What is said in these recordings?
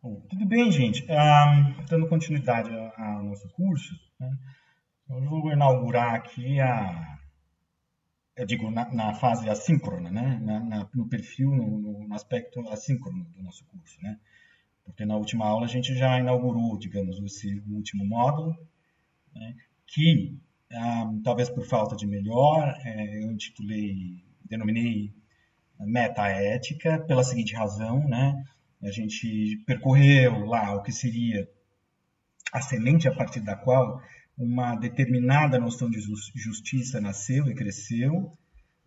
Bom, tudo bem, gente? Um, dando continuidade ao nosso curso, né? eu vou inaugurar aqui a, eu digo, na, na fase assíncrona, né? Na, na, no perfil, no, no, aspecto assíncrono do nosso curso, né? Porque na última aula a gente já inaugurou, digamos, esse último módulo, né? que, um, talvez por falta de melhor, é, eu intitulei, denominei metaética, pela seguinte razão, né? A gente percorreu lá o que seria a semente a partir da qual uma determinada noção de justiça nasceu e cresceu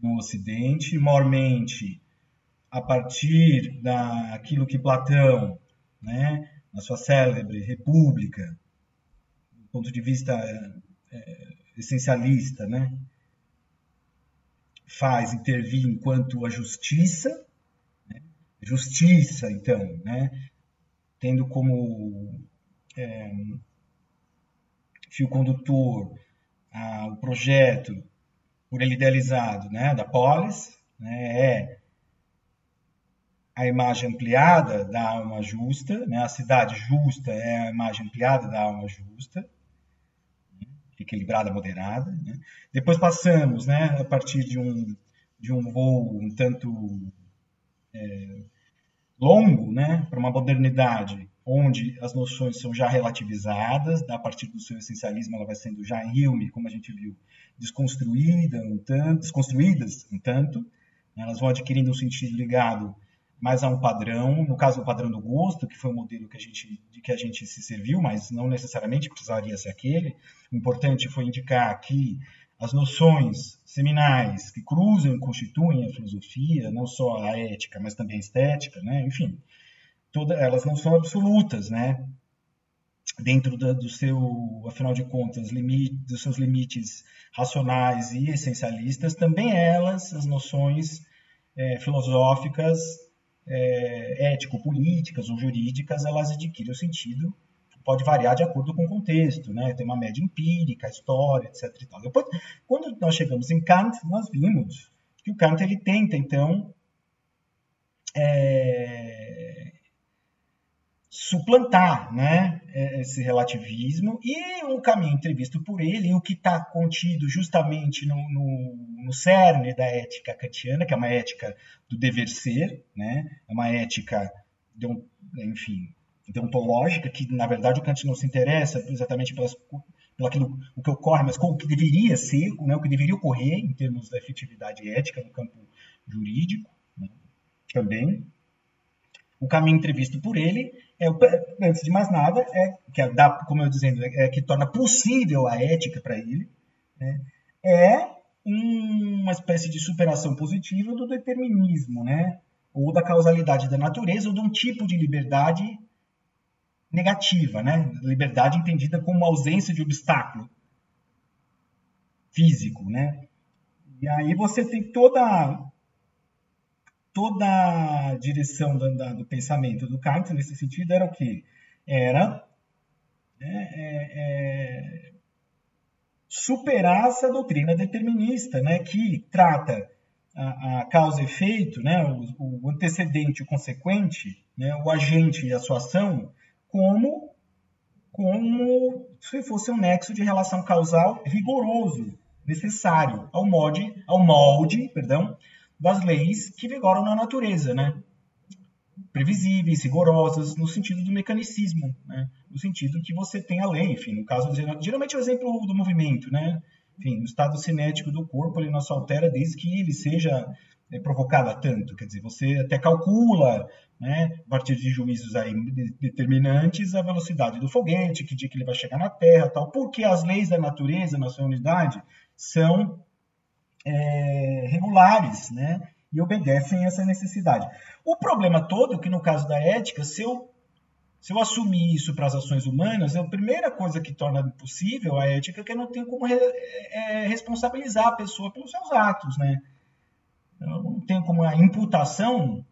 no Ocidente, maiormente a partir daquilo que Platão, né, na sua célebre República, do ponto de vista é, essencialista, né, faz intervir enquanto a justiça, justiça, então, né, tendo como é, fio condutor, ah, o projeto por ele idealizado né, da polis, né, é a imagem ampliada da alma justa, né, a cidade justa é a imagem ampliada da alma justa, né, equilibrada, moderada. Né. Depois passamos, né, a partir de um, de um voo um tanto é, longo, né, para uma modernidade onde as noções são já relativizadas, a partir do seu essencialismo ela vai sendo já Hume, como a gente viu, desconstruída um tanto, desconstruídas um tanto, né? elas vão adquirindo um sentido ligado mais a um padrão, no caso o padrão do gosto, que foi o modelo que a gente, de que a gente se serviu, mas não necessariamente precisaria ser aquele. O importante foi indicar que as noções seminais que cruzam e constituem a filosofia, não só a ética, mas também a estética, né? enfim, toda, elas não são absolutas, né? Dentro da, do seu, afinal de contas, limite, dos seus limites racionais e essencialistas, também elas, as noções é, filosóficas, é, ético-políticas ou jurídicas, elas adquirem o sentido pode variar de acordo com o contexto, né? Tem uma média empírica, história, etc. Depois, quando nós chegamos em Kant, nós vimos que o Kant ele tenta então é, suplantar né, é, esse relativismo e o caminho entrevisto por ele, o que está contido justamente no, no, no, cerne da ética kantiana, que é uma ética do dever ser, né, é uma ética, de um, enfim, deontológica, que na verdade o Kant não se interessa exatamente pelas, pelo aquilo, o que ocorre, mas como que deveria ser, né, o que deveria ocorrer em termos da efetividade ética no campo jurídico né, também. O caminho entrevisto por ele é, antes de mais nada, é que é, dá, como eu dizendo, é, é, que torna possível a ética para ele, né, é uma espécie de superação positiva do determinismo, né, ou da causalidade da natureza, ou de um tipo de liberdade negativa, né, liberdade entendida como ausência de obstáculo físico, né. E aí você tem toda toda a direção do, do pensamento do Kant nesse sentido era o que? Era né, é, é, superar essa doutrina determinista, né, que trata a, a causa e efeito, né, o, o antecedente o consequente, né, o agente e a sua ação, como, como se fosse um nexo de relação causal rigoroso, necessário ao molde, ao molde perdão, das leis que vigoram na natureza, né? Previsíveis, rigorosas, no sentido do mecanicismo, né? No sentido que você tem a lei, enfim, no caso, geralmente é o exemplo do movimento, né? Enfim, o estado cinético do corpo ele não se altera desde que ele seja é, provocado a tanto, quer dizer, você até calcula, né, a partir de juízos aí determinantes, a velocidade do foguete, que dia que ele vai chegar na Terra, tal, porque as leis da natureza na sua unidade são é, regulares, né? E obedecem a essa necessidade. O problema todo é que, no caso da ética, se eu, se eu assumir isso para as ações humanas, a primeira coisa que torna possível a ética é que eu não tenho como re, é, responsabilizar a pessoa pelos seus atos, né? Tenho como a imputação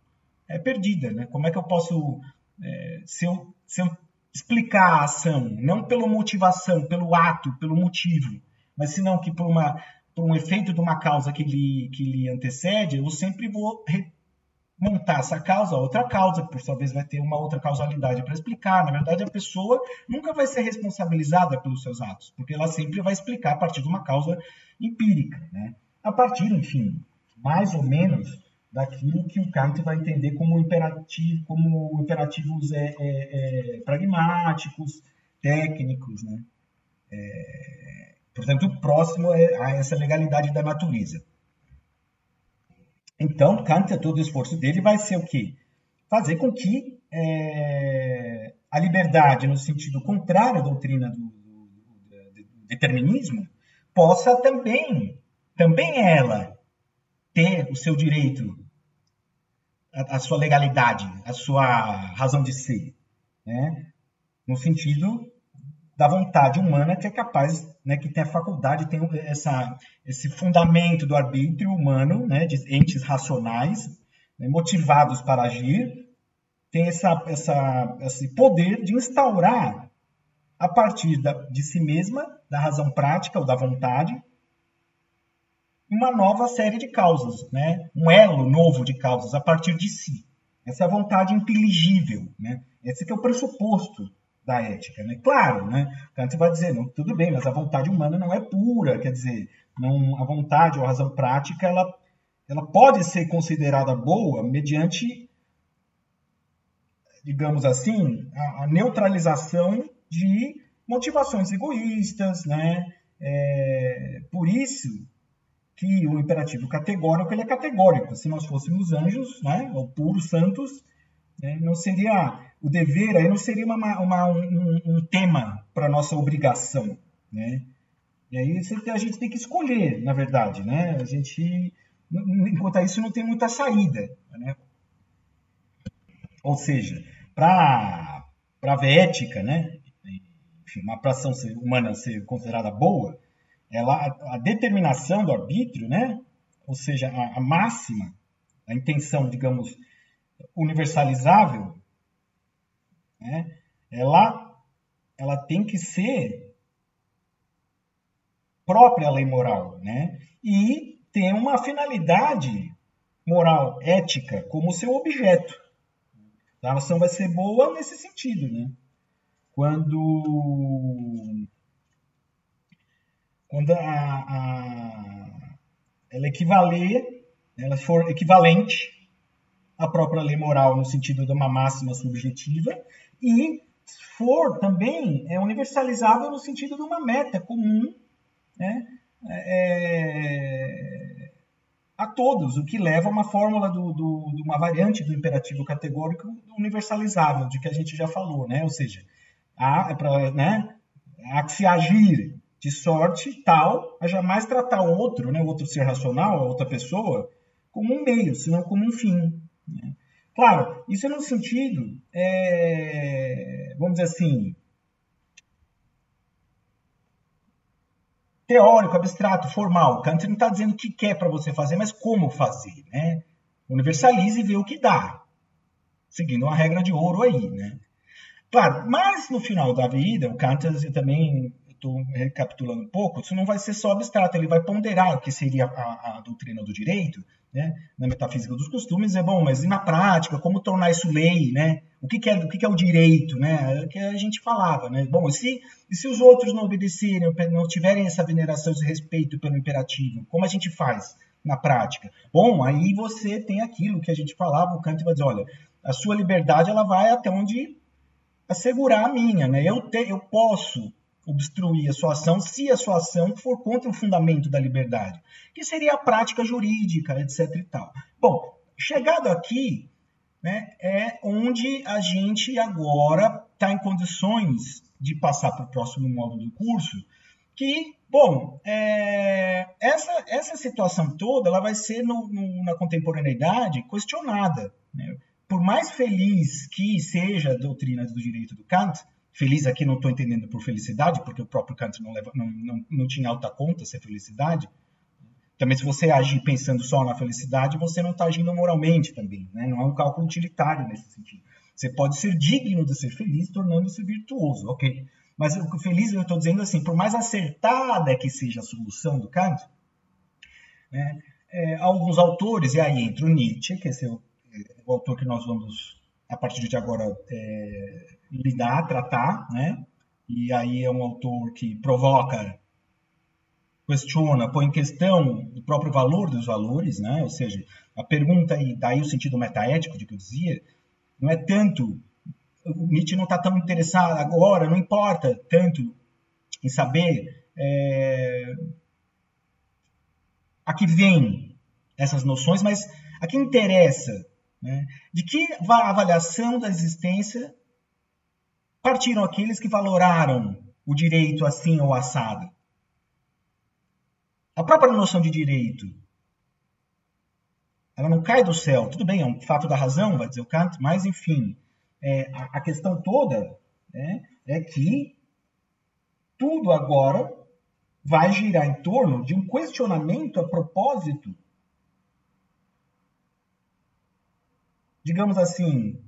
é perdida, né? Como é que eu posso, é, se, eu, se eu explicar a ação, não pela motivação, pelo ato, pelo motivo, mas senão que por uma por um efeito de uma causa que lhe, que lhe antecede, eu sempre vou montar essa causa, outra causa, que por sua vez vai ter uma outra causalidade para explicar. Na verdade, a pessoa nunca vai ser responsabilizada pelos seus atos, porque ela sempre vai explicar a partir de uma causa empírica, né? A partir, enfim, mais ou menos daquilo que o Kant vai entender como imperativo, como imperativos é, é, é, pragmáticos, técnicos, né? É, portanto, próximo é a essa legalidade da natureza. Então, Kant, todo o esforço dele vai ser o quê? Fazer com que é, a liberdade, no sentido contrário à doutrina do, do, do, do determinismo, possa também, também ela, ter o seu direito, a, a sua legalidade, a sua razão de ser, né? no sentido da vontade humana que é capaz, né, que tem a faculdade, tem essa, esse fundamento do arbítrio humano, né, de entes racionais, né, motivados para agir, tem essa, essa, esse poder de instaurar, a partir da, de si mesma, da razão prática ou da vontade, uma nova série de causas, né, um elo novo de causas a partir de si. Essa é a vontade inteligível, né? Esse que é o pressuposto da ética, né? Claro, né? Kant vai dizer, não, tudo bem, mas a vontade humana não é pura, quer dizer, não, a vontade ou a razão prática, ela, ela pode ser considerada boa mediante, digamos assim, a, a neutralização de motivações egoístas, né? É, por isso que o imperativo categórico ele é categórico. Se nós fôssemos anjos, né, ou puros santos, né, não seria o dever aí não seria uma, uma um, um, tema para nossa obrigação, né? E aí a gente tem que escolher, na verdade, né? A gente, enquanto isso, não tem muita saída, né? Ou seja, para a ética, né? Enfim, uma ação humana ser considerada boa, ela, a determinação do arbítrio, né? Ou seja, a, a máxima, a intenção, digamos, universalizável, né? ela, ela tem que ser própria lei moral, né? E tem uma finalidade moral, ética, como seu objeto. A ação vai ser boa nesse sentido, né? Quando, quando a, a, ela equivaler, ela for equivalente à própria lei moral no sentido de uma máxima subjetiva e for também é universalizável no sentido de uma meta comum né, é, a todos, o que leva a uma fórmula do, do, de uma variante do imperativo categórico universalizável, de que a gente já falou, né? ou seja, há, é pra, né, há que se agir de sorte tal a jamais tratar o outro, né, o outro ser racional, a outra pessoa, como um meio, senão como um fim. Né? Claro, isso é no sentido, é, vamos dizer assim, teórico, abstrato, formal. Kant não está dizendo o que quer para você fazer, mas como fazer, né? Universalize e vê o que dá, seguindo uma regra de ouro aí, né? Claro, mas no final da vida, o Kant também, estou recapitulando um pouco, isso não vai ser só abstrato, ele vai ponderar o que seria a, a doutrina do direito, né, na metafísica dos costumes, é bom, mas e na prática, como tornar isso lei, né? O que, que é, o que, que, é o direito, né? É o que a gente falava, né? Bom, e se, e se os outros não obedecerem, não tiverem essa veneração, esse respeito pelo imperativo, como a gente faz na prática? Bom, aí você tem aquilo que a gente falava, o Kant vai dizer, olha, a sua liberdade ela vai até onde assegurar a minha, né? Eu, te, eu posso obstruir a sua ação se a sua ação for contra o fundamento da liberdade, que seria a prática jurídica, etc. E tal. Bom, chegado aqui, né, é onde a gente agora está em condições de passar para o próximo módulo do curso, que, bom, é, essa, essa situação toda ela vai ser no, no, na contemporaneidade questionada. Né? Por mais feliz que seja a doutrina do direito do Kant, Feliz aqui não estou entendendo por felicidade, porque o próprio Kant não, leva, não, não, não tinha alta conta ser felicidade. Também, se você agir pensando só na felicidade, você não está agindo moralmente também. Né? Não é um cálculo utilitário nesse sentido. Você pode ser digno de ser feliz, tornando-se virtuoso, ok? Mas o feliz, eu estou dizendo assim, por mais acertada que seja a solução do Kant, né, é, alguns autores, e aí entra o Nietzsche, que é o é o autor que nós vamos, a partir de agora, é, lidar, tratar, né? E aí é um autor que provoca, questiona, põe em questão o próprio valor dos valores, né? Ou seja, a pergunta, e daí o sentido metaético de que eu dizia, não é tanto, o Nietzsche não está tão interessado agora, não importa tanto em saber é, a que vem essas noções, mas a que interessa né, de que avaliação da existência partiram aqueles que valoraram o direito assim ou assado. A própria noção de direito, ela não cai do céu. Tudo bem, é um fato da razão, vai dizer o Kant, mas enfim, é, a, a, questão toda né, é que tudo agora vai girar em torno de um questionamento a propósito, digamos assim,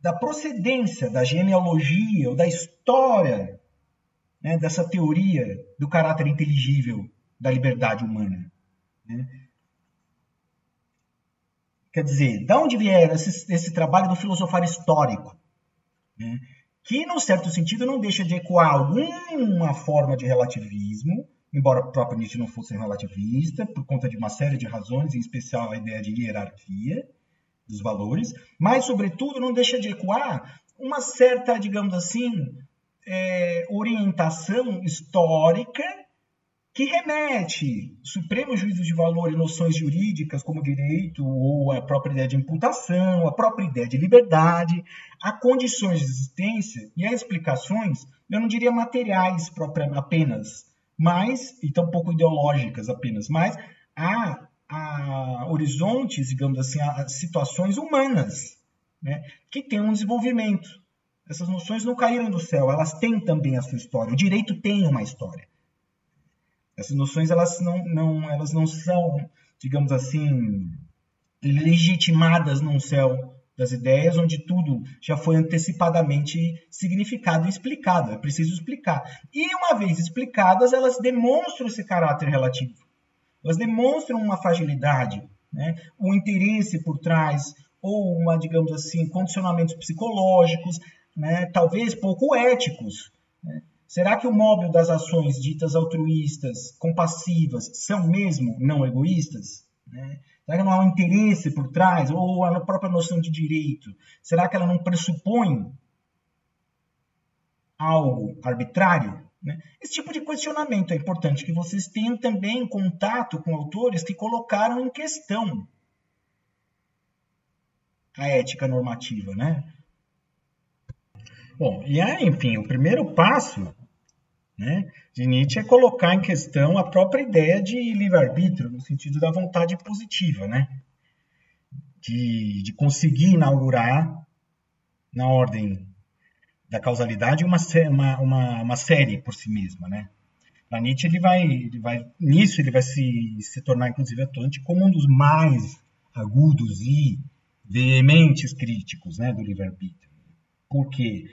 da procedência, da genealogia ou da história né, dessa teoria do caráter inteligível da liberdade humana. Né? Quer dizer, de onde vier esse, esse trabalho do filosofar histórico? Né? Que, num certo sentido, não deixa de ecoar alguma forma de relativismo, embora o próprio Nietzsche não fosse relativista, por conta de uma série de razões, em especial a ideia de hierarquia, dos valores, mas, sobretudo, não deixa de ecoar uma certa, digamos assim, é, orientação histórica que remete supremo juízo de valor e noções jurídicas como direito ou a própria ideia de imputação, a própria ideia de liberdade, a condições de existência e a explicações, eu não diria materiais apenas, mas, e tampouco ideológicas apenas, mas a a horizontes, digamos assim, a situações humanas, né, que têm um desenvolvimento. Essas noções não caíram do céu, elas têm também a sua história. O direito tem uma história. Essas noções elas não, não, elas não são, digamos assim, legitimadas num céu das ideias, onde tudo já foi antecipadamente significado e explicado. É preciso explicar. E uma vez explicadas, elas demonstram esse caráter relativo elas demonstram uma fragilidade, né? um interesse por trás, ou uma, digamos assim, condicionamentos psicológicos, né? talvez pouco éticos. Né? Será que o móvel das ações ditas altruístas, compassivas, são mesmo não egoístas? Né? Será que não há um interesse por trás? Ou a própria noção de direito? Será que ela não pressupõe algo arbitrário? Né? Esse tipo de questionamento é importante que vocês tenham também contato com autores que colocaram em questão a ética normativa, né? Bom, e aí, enfim, o primeiro passo né, de Nietzsche é colocar em questão a própria ideia de livre-arbítrio, no sentido da vontade positiva, né? De, de conseguir inaugurar na ordem da causalidade uma, uma, uma, uma série por si mesma, né? Nietzsche, ele vai, ele vai, nisso ele vai se, se tornar, inclusive, atuante como um dos mais agudos e veementes críticos né, do livre-arbítrio. Porque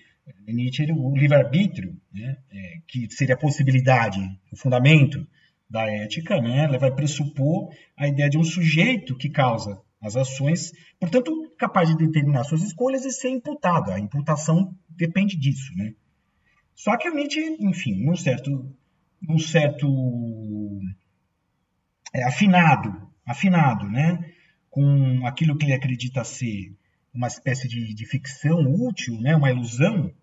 Nietzsche, o livre-arbítrio, né, é, que seria a possibilidade, o fundamento da ética, né, ela vai pressupor a ideia de um sujeito que causa as ações, portanto, capaz de determinar suas escolhas e ser imputado. A imputação depende disso, né? Só que o Nietzsche, enfim, num certo, num certo é, afinado, afinado, né, com aquilo que ele acredita ser uma espécie de, de ficção útil, né, uma ilusão,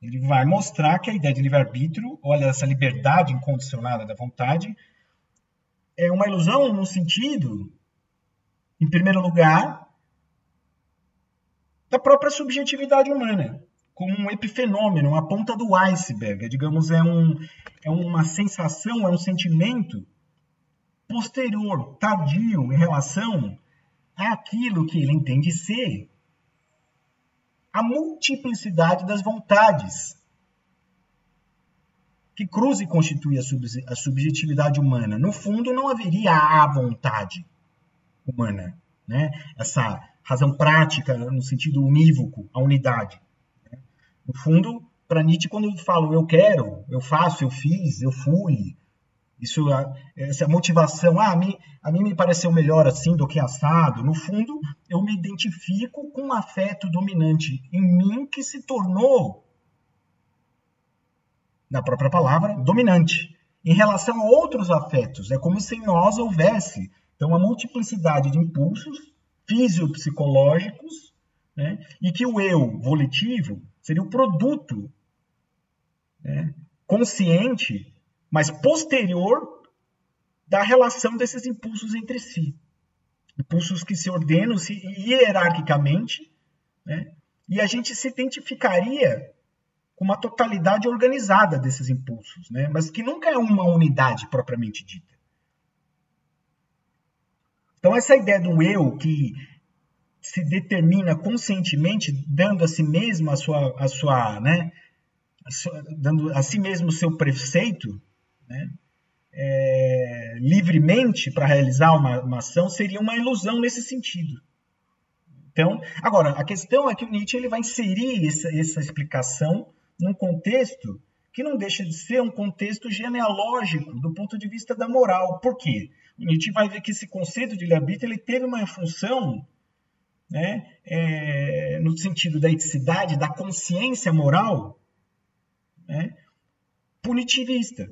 ele vai mostrar que a ideia de livre-arbítrio, olha, essa liberdade incondicionada da vontade, é uma ilusão no sentido em primeiro lugar, da própria subjetividade humana, como um epifenômeno, uma ponta do iceberg, digamos, é, um, é uma sensação, é um sentimento posterior, tardio, em relação àquilo que ele entende ser a multiplicidade das vontades que cruza e constitui a subjetividade humana. No fundo, não haveria a vontade humana, né? Essa razão prática no sentido unívoco, a unidade. No fundo, para Nietzsche, quando eu falo eu quero, eu faço, eu fiz, eu fui, Isso, essa motivação, ah, a mim, a mim me pareceu melhor assim do que assado. No fundo, eu me identifico com um afeto dominante em mim que se tornou, na própria palavra, dominante. Em relação a outros afetos, é como se em nós houvesse então, uma multiplicidade de impulsos fisiopsicológicos né, e que o eu volitivo seria o produto né, consciente mas posterior da relação desses impulsos entre si. Impulsos que se ordenam -se hierarquicamente, né? e a gente se identificaria com uma totalidade organizada desses impulsos, né? mas que nunca é uma unidade propriamente dita. Então, essa ideia do eu que se determina conscientemente, dando a si mesmo a sua, a sua, né, a sua, dando a si mesmo o seu preceito, né, é, livremente para realizar uma, uma, ação seria uma ilusão nesse sentido. Então, agora, a questão é que o Nietzsche ele vai inserir essa, essa explicação num contexto que não deixa de ser um contexto genealógico do ponto de vista da moral. Por quê? Nietzsche vai ver que esse conceito de livre-arbítrio ele teve uma função né, é, no sentido da eticidade, da consciência moral, né, punitivista.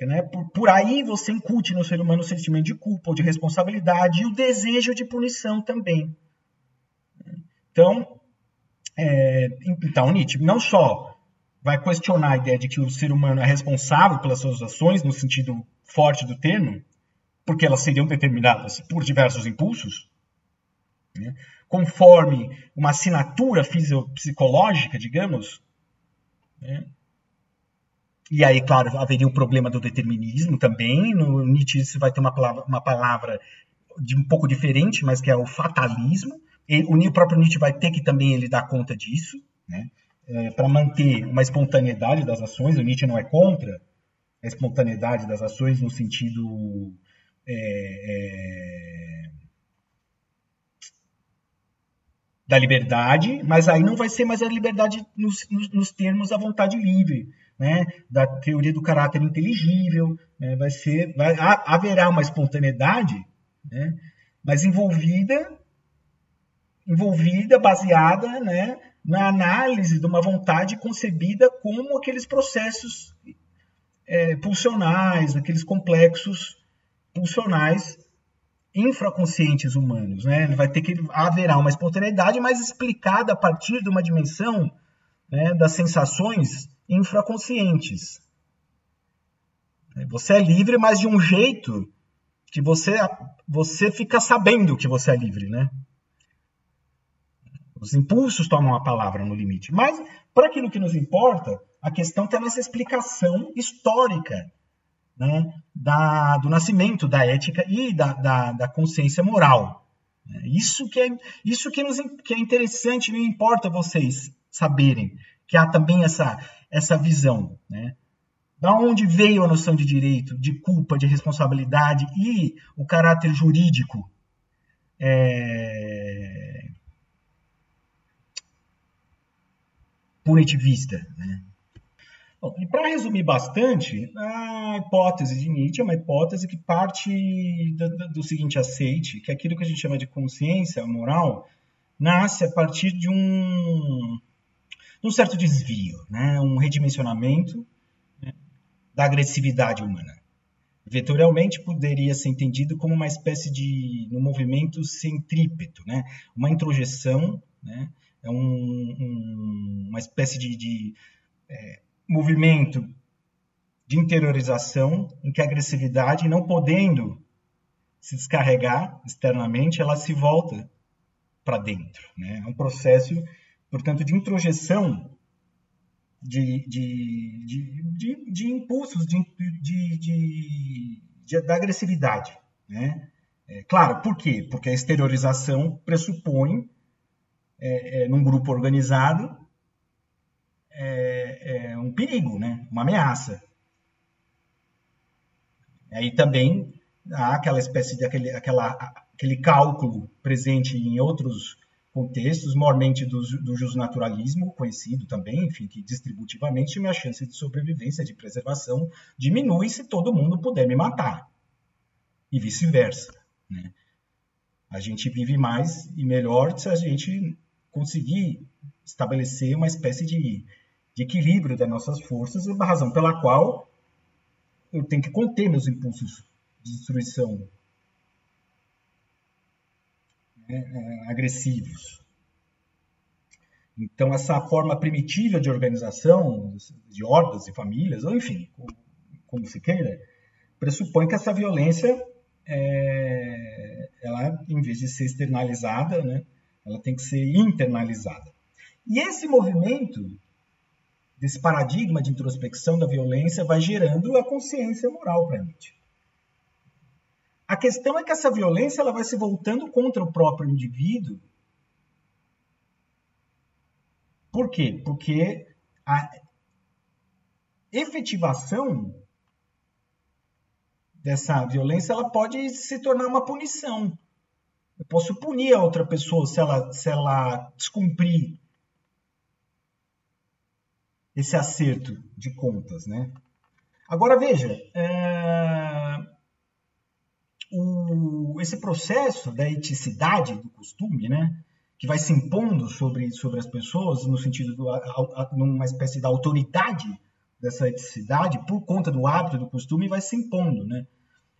Né? Por, por, aí você incute no ser humano o sentimento de culpa ou de responsabilidade e o desejo de punição também. Então, é, então Nietzsche não só vai questionar a ideia de que o ser humano é responsável pelas suas ações, no sentido forte do termo, porque elas seriam determinadas por diversos impulsos, né? conforme uma assinatura fisiopsicológica, digamos, né? E aí, claro, haveria um problema do determinismo também. No Nietzsche vai ter uma palavra, uma palavra de um pouco diferente, mas que é o fatalismo. E o próprio Nietzsche vai ter que também ele dar conta disso, né? É, para manter uma espontaneidade das ações. O Nietzsche não é contra a espontaneidade das ações no sentido é, é, da liberdade, mas aí não vai ser mais a liberdade nos, nos, nos termos da vontade livre, né, da teoria do caráter inteligível, né, vai ser, vai, haverá uma espontaneidade, né, mas envolvida, envolvida, baseada, né, na análise de uma vontade concebida como aqueles processos é, pulsionais, aqueles complexos pulsionais infraconscientes humanos, né? Ele vai ter que haverá uma espontaneidade, mas explicada a partir de uma dimensão né, das sensações infraconscientes. Você é livre, mas de um jeito que você, você fica sabendo que você é livre, né? Os impulsos tomam a palavra no limite. Mas, para aquilo que nos importa, a questão está nessa explicação histórica né, da, do nascimento da ética e da, da, da consciência moral. Isso que é, isso que, nos, que é interessante, não importa vocês saberem que há também essa, essa visão, né? Da onde veio a noção de direito, de culpa, de responsabilidade e o caráter jurídico é... punitivista, né? Bom, e para resumir bastante, a hipótese de Nietzsche é uma hipótese que parte do, do, seguinte aceite, que é aquilo que a gente chama de consciência moral nasce a partir de um um certo desvio, né? um redimensionamento né? da agressividade humana. Vetorialmente poderia ser entendido como uma espécie de um movimento centrípeto, né? uma introjeção, né? É um, um, uma espécie de, de é, movimento de interiorização em que a agressividade, não podendo se descarregar externamente, ela se volta para dentro. Né? É um processo portanto, de introjeção de, de, de, de impulsos, de, da agressividade. Né? É, claro, por quê? Porque a exteriorização pressupõe, é, é, num grupo organizado, é, é, um perigo, né? uma ameaça. Aí também há aquela espécie de aquele, aquela, aquele cálculo presente em outros contextos, mormente do, do justnaturalismo, conhecido também, enfim, que distributivamente minha chance de sobrevivência, de preservação, diminui se todo mundo puder me matar. E vice-versa. Né? A gente vive mais e melhor se a gente conseguir estabelecer uma espécie de, de equilíbrio das nossas forças, a razão pela qual eu tenho que conter meus impulsos de destruição né, é, agressivos. Então, essa forma primitiva de organização, de hordas e famílias, ou enfim, como se queira, pressupõe que essa violência, é, ela, em vez de ser externalizada, né, ela tem que ser internalizada. E esse movimento, desse paradigma de introspecção da violência, vai gerando a consciência moral para a gente. A questão é que essa violência ela vai se voltando contra o próprio indivíduo. Por quê? Porque a efetivação dessa violência ela pode se tornar uma punição. Eu posso punir a outra pessoa se ela, se ela descumprir esse acerto de contas, né? Agora veja, é o, esse processo da eticidade do costume, né, que vai se impondo sobre, sobre as pessoas no sentido de numa espécie de autoridade dessa eticidade por conta do hábito do costume vai se impondo, né?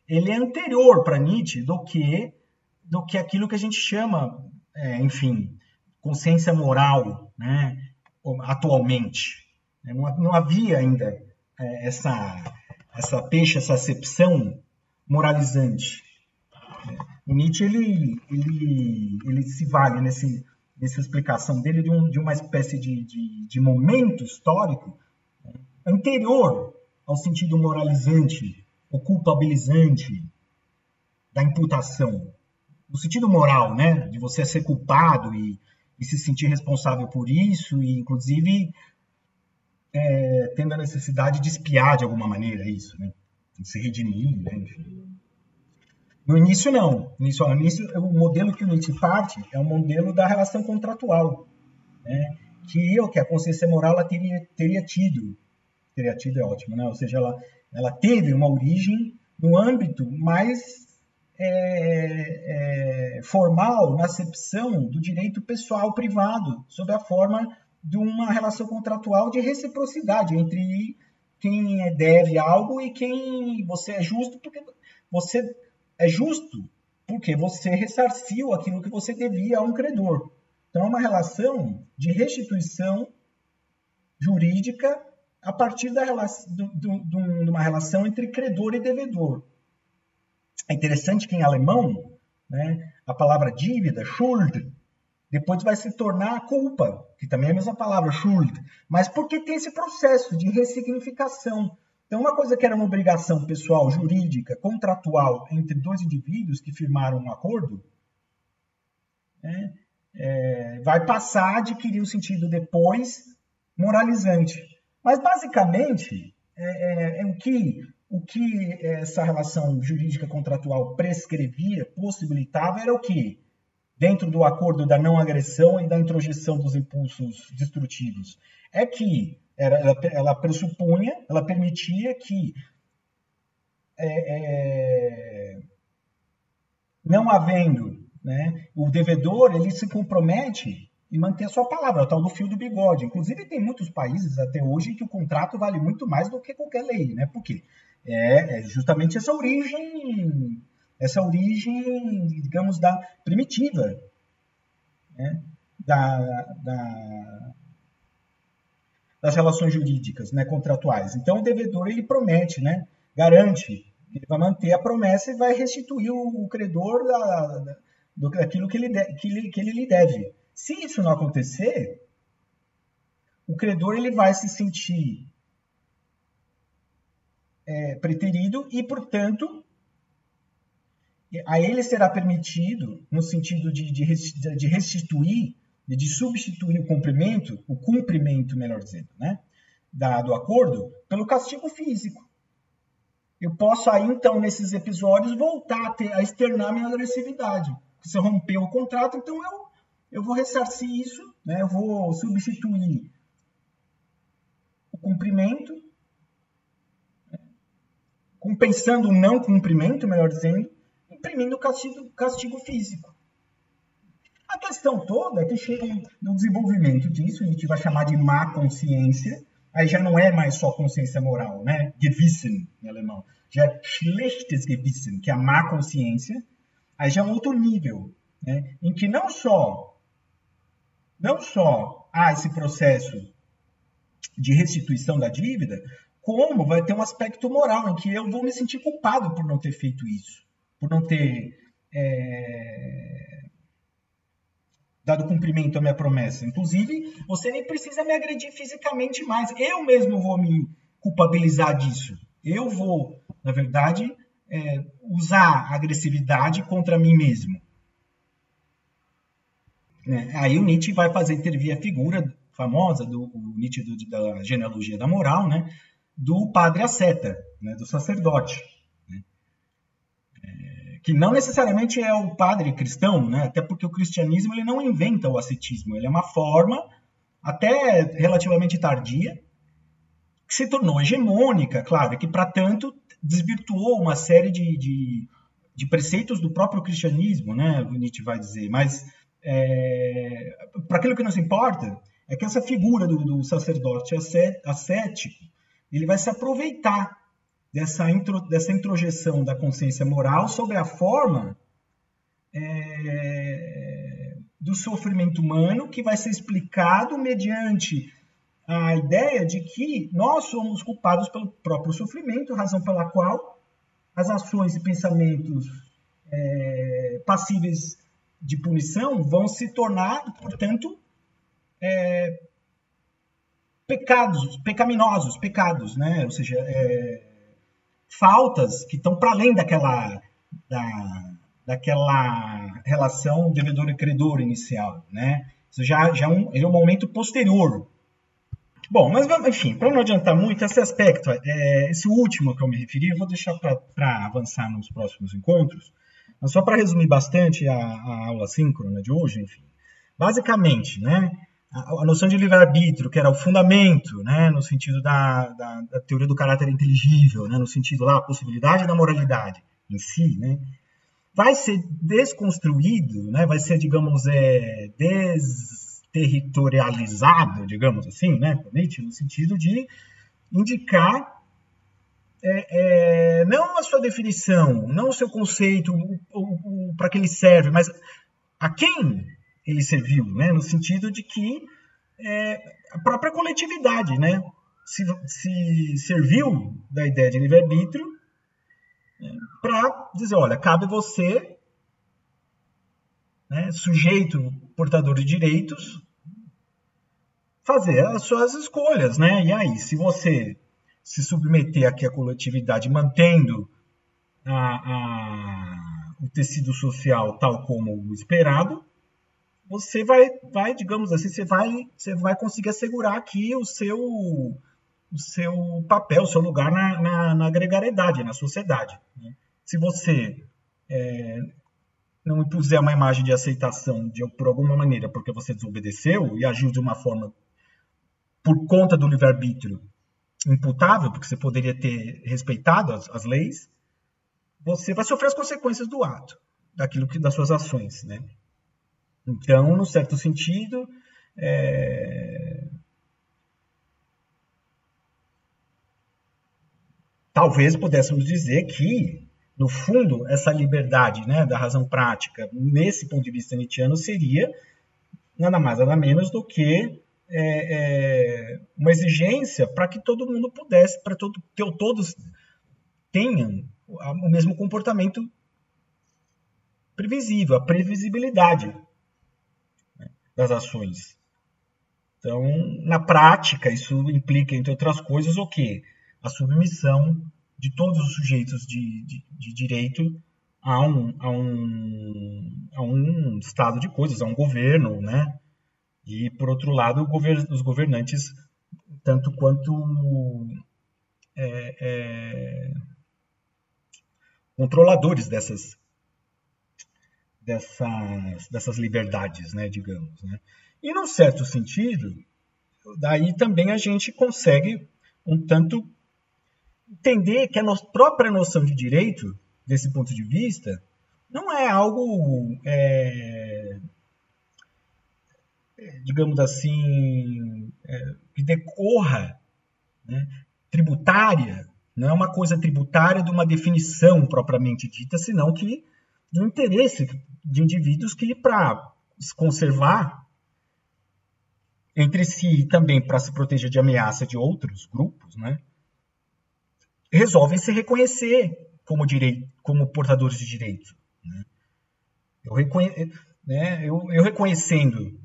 Ele é anterior para Nietzsche do que do que aquilo que a gente chama, é, enfim, consciência moral, né? Atualmente, não, não havia ainda é, essa essa peixe, essa acepção moralizante. O Nietzsche ele, ele, ele se vale nesse, nessa explicação dele de, um, de uma espécie de, de, de, momento histórico anterior ao sentido moralizante, ou culpabilizante da imputação. O sentido moral, né, de você ser culpado e, e se sentir responsável por isso, e inclusive é, tendo a necessidade de espiar de alguma maneira isso, né, de se redimir, né, enfim. No início, não. No início, no início, o modelo que o Nietzsche parte é o modelo da relação contratual, né? que eu, que a consciência moral, ela teria, teria tido. Teria tido é ótimo, né? Ou seja, ela, ela teve uma origem no âmbito mais é, é, formal, na acepção do direito pessoal privado, sob a forma de uma relação contratual de reciprocidade entre quem deve algo e quem você é justo, porque você é justo porque você ressarciu aquilo que você devia a um credor. Então, é uma relação de restituição jurídica a partir da do, do, de uma relação entre credor e devedor. É interessante que em alemão, né, a palavra dívida, Schuld, depois vai se tornar culpa, que também é a mesma palavra, Schuld. Mas porque tem esse processo de ressignificação. Então, uma coisa que era uma obrigação pessoal, jurídica, contratual entre dois indivíduos que firmaram um acordo, né, é, vai passar a adquirir um sentido depois moralizante. Mas, basicamente, é, é, é o, que, o que essa relação jurídica contratual prescrevia, possibilitava, era o que? Dentro do acordo da não agressão e da introjeção dos impulsos destrutivos. É que era, ela, ela pressupunha, ela permitia que é, é, não havendo né, o devedor, ele se compromete em manter a sua palavra, o tal do fio do bigode. Inclusive, tem muitos países até hoje que o contrato vale muito mais do que qualquer lei. Né? Por quê? É, é justamente essa origem, essa origem, digamos, da primitiva, né? da, da das relações jurídicas, né, contratuais. Então, o devedor ele promete, né, garante, ele vai manter a promessa e vai restituir o, o credor da, da, daquilo que ele, de, que, ele, que ele lhe deve. Se isso não acontecer, o credor ele vai se sentir é, preterido e, portanto, a ele será permitido, no sentido de, de, restituir de substituir o cumprimento, o cumprimento, melhor dizendo, né, da, do acordo, pelo castigo físico. Eu posso aí, então, nesses episódios, voltar a, ter, a externar minha agressividade. Se rompeu o contrato, então eu, eu vou ressarcir isso, né? eu vou substituir o cumprimento, compensando o não cumprimento, melhor dizendo, imprimindo castigo, castigo físico. A questão toda é que chega no desenvolvimento disso, a gente vai chamar de má consciência, aí já não é mais só consciência moral, né? Gewissen, em alemão. Já é schlechtes Gewissen, que é a má consciência. Aí já é um outro nível, né? Em que não só não só há esse processo de restituição da dívida, como vai ter um aspecto moral em que eu vou me sentir culpado por não ter feito isso, por não ter é, dado cumprimento à minha promessa. Inclusive, você nem precisa me agredir fisicamente mais. Eu mesmo vou me culpabilizar disso. Eu vou, na verdade, é, usar agressividade contra mim mesmo. Né? Aí o Nietzsche vai fazer intervir a figura famosa do Nietzsche do, da genealogia da moral, né? Do padre asceta, né? do sacerdote. Né? É, que não necessariamente é o padre cristão, né? até porque o cristianismo ele não inventa o ascetismo, ele é uma forma até relativamente tardia, que se tornou hegemônica, claro, que para tanto desvirtuou uma série de, de, de, preceitos do próprio cristianismo, né? Nietzsche vai dizer, mas é, para aquilo que nos importa é que essa figura do, do sacerdote ascético ele vai se aproveitar dessa, intro, dessa introjeção da consciência moral sobre a forma é, do sofrimento humano que vai ser explicado mediante a ideia de que nós somos culpados pelo próprio sofrimento, razão pela qual as ações e pensamentos é, passíveis de punição vão se tornar, portanto, é, pecados, pecaminosos, pecados, né? Ou seja, é, faltas que estão para além daquela, da, daquela relação devedor e credor inicial, né? Isso já, já é, um, é um momento posterior. Bom, mas enfim, para não adiantar muito, esse aspecto, é, esse último que eu me referi, eu vou deixar para avançar nos próximos encontros, mas só para resumir bastante a, a, aula síncrona de hoje, enfim. Basicamente, né, a, noção de livre-arbítrio, que era o fundamento, né, no sentido da, da, da, teoria do caráter inteligível, né, no sentido lá, possibilidade da moralidade em si, né, vai ser desconstruído, né, vai ser, digamos, é, desterritorializado, digamos assim, né, no sentido de indicar é, é, não a sua definição, não o seu conceito, para que ele serve, mas a quem ele serviu, né? no sentido de que é, a própria coletividade né? se, se serviu da ideia de livre-arbítrio né? para dizer, olha, cabe você, né? sujeito portador de direitos, fazer as suas escolhas, né? E aí, se você se submeter aqui à coletividade, mantendo a, a, o tecido social tal como esperado, você vai, vai, digamos assim, você vai, você vai conseguir assegurar aqui o seu, o seu papel, o seu lugar na, na, na gregariedade, na sociedade. Né? Se você é, não impuser uma imagem de aceitação de, por alguma maneira, porque você desobedeceu e agiu de uma forma por conta do livre-arbítrio imputável, porque você poderia ter respeitado as, as leis, você vai sofrer as consequências do ato, daquilo que das suas ações, né? Então, no certo sentido, é... talvez pudéssemos dizer que, no fundo, essa liberdade né, da razão prática, nesse ponto de vista nietzscheano, seria nada mais nada menos do que é, é, uma exigência para que todo mundo pudesse, para todo, que todos tenham o mesmo comportamento previsível, a previsibilidade das ações. Então, na prática, isso implica, entre outras coisas, o quê? A submissão de todos os sujeitos de, de, de direito a um, a, um, a um estado de coisas, a um governo, né? E, por outro lado, os governantes, tanto quanto é, é, controladores dessas, dessas, dessas liberdades, né, digamos. Né? E, num certo sentido, daí também a gente consegue um tanto entender que a nossa própria noção de direito, desse ponto de vista, não é algo, é, digamos assim, é, que decorra né, tributária, não é uma coisa tributária de uma definição propriamente dita, senão que um interesse de indivíduos que, para se conservar entre si e também para se proteger de ameaça de outros grupos, né, resolvem se reconhecer como, direito, como portadores de direito. Né? Eu, reconhe, né, eu, eu reconhecendo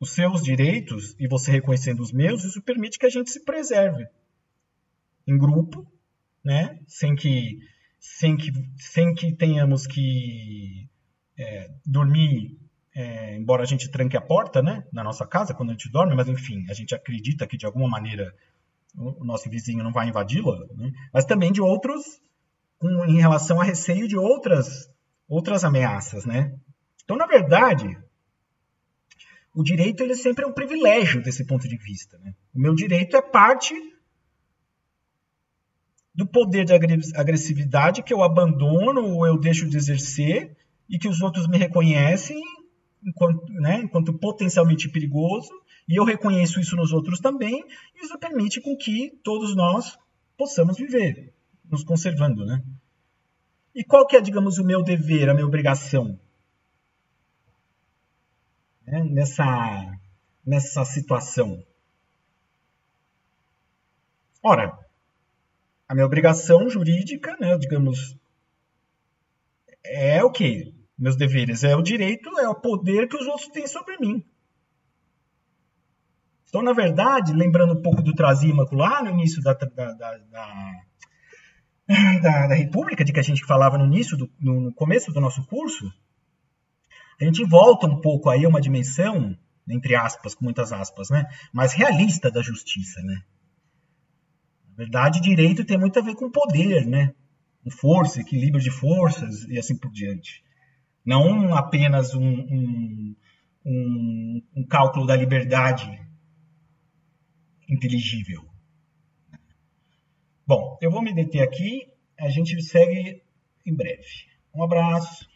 os seus direitos e você reconhecendo os meus, isso permite que a gente se preserve em grupo, né? Sem que, sem que, sem que tenhamos que é, dormir, é, embora a gente tranque a porta, né? Na nossa casa quando a gente dorme, mas enfim, a gente acredita que de alguma maneira o nosso vizinho não vai invadi-la, né? mas também de outros em relação a receio de outras outras ameaças, né? Então, na verdade, o direito ele sempre é um privilégio desse ponto de vista. Né? O meu direito é parte do poder de agressividade que eu abandono ou eu deixo de exercer e que os outros me reconhecem enquanto, né, enquanto potencialmente perigoso e eu reconheço isso nos outros também, e isso permite com que todos nós possamos viver, nos conservando, né? E qual que é, digamos, o meu dever, a minha obrigação? Né? Nessa, nessa situação. Ora, a minha obrigação jurídica, né, digamos, é o que? Meus deveres é o direito, é o poder que os outros têm sobre mim. Então, na verdade, lembrando um pouco do Trasímaco lá no início da, da, da, da, República, de que a gente falava no início, do, no começo do nosso curso, a gente volta um pouco aí a uma dimensão, entre aspas, com muitas aspas, né, mais realista da justiça, né? Verdade, direito tem muito a ver com poder, né? Com força, equilíbrio de forças e assim por diante. Não apenas um, um, um, um cálculo da liberdade inteligível. Bom, eu vou me deter aqui, a gente segue em breve. Um abraço.